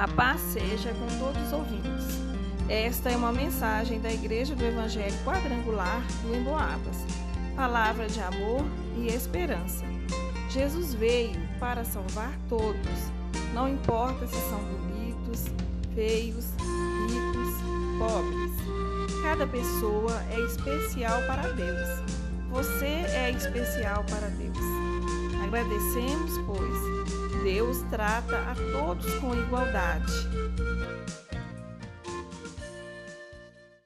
A paz seja com todos os ouvintes. Esta é uma mensagem da Igreja do Evangelho Quadrangular do Emboabas. Palavra de amor e esperança. Jesus veio para salvar todos, não importa se são bonitos, feios, ricos, pobres. Cada pessoa é especial para Deus. Você é especial para Deus. Agradecemos, pois, Deus trata a todos com igualdade.